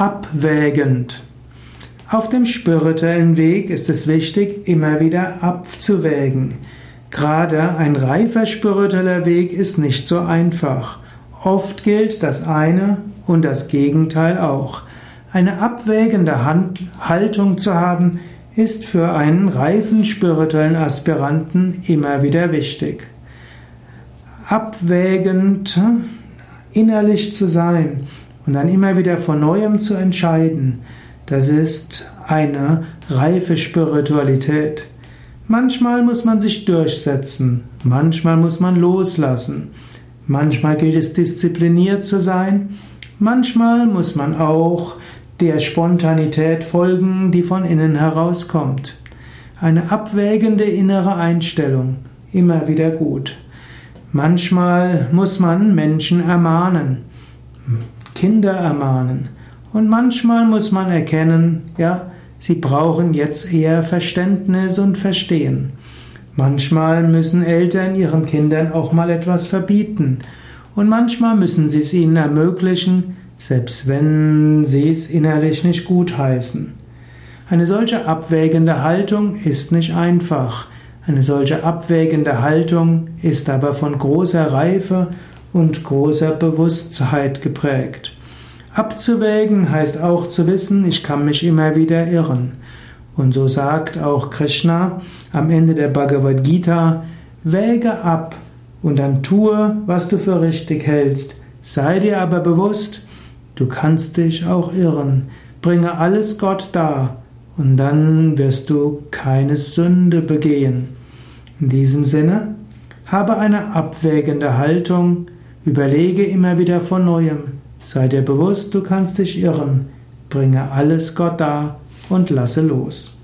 Abwägend. Auf dem spirituellen Weg ist es wichtig, immer wieder abzuwägen. Gerade ein reifer spiritueller Weg ist nicht so einfach. Oft gilt das eine und das Gegenteil auch. Eine abwägende Haltung zu haben, ist für einen reifen spirituellen Aspiranten immer wieder wichtig. Abwägend innerlich zu sein und dann immer wieder von neuem zu entscheiden, das ist eine reife Spiritualität. Manchmal muss man sich durchsetzen, manchmal muss man loslassen, manchmal gilt es diszipliniert zu sein, manchmal muss man auch der Spontanität folgen, die von innen herauskommt. Eine abwägende innere Einstellung, immer wieder gut. Manchmal muss man Menschen ermahnen, Kinder ermahnen. Und manchmal muss man erkennen, ja, sie brauchen jetzt eher Verständnis und Verstehen. Manchmal müssen Eltern ihren Kindern auch mal etwas verbieten. Und manchmal müssen sie es ihnen ermöglichen, selbst wenn sie es innerlich nicht gutheißen. Eine solche abwägende Haltung ist nicht einfach. Eine solche abwägende Haltung ist aber von großer Reife und großer Bewusstheit geprägt. Abzuwägen heißt auch zu wissen, ich kann mich immer wieder irren. Und so sagt auch Krishna am Ende der Bhagavad Gita, wäge ab und dann tue, was du für richtig hältst. Sei dir aber bewusst, du kannst dich auch irren. Bringe alles Gott dar und dann wirst du keine Sünde begehen. In diesem Sinne, habe eine abwägende Haltung, überlege immer wieder von neuem, sei dir bewusst, du kannst dich irren, bringe alles Gott dar und lasse los.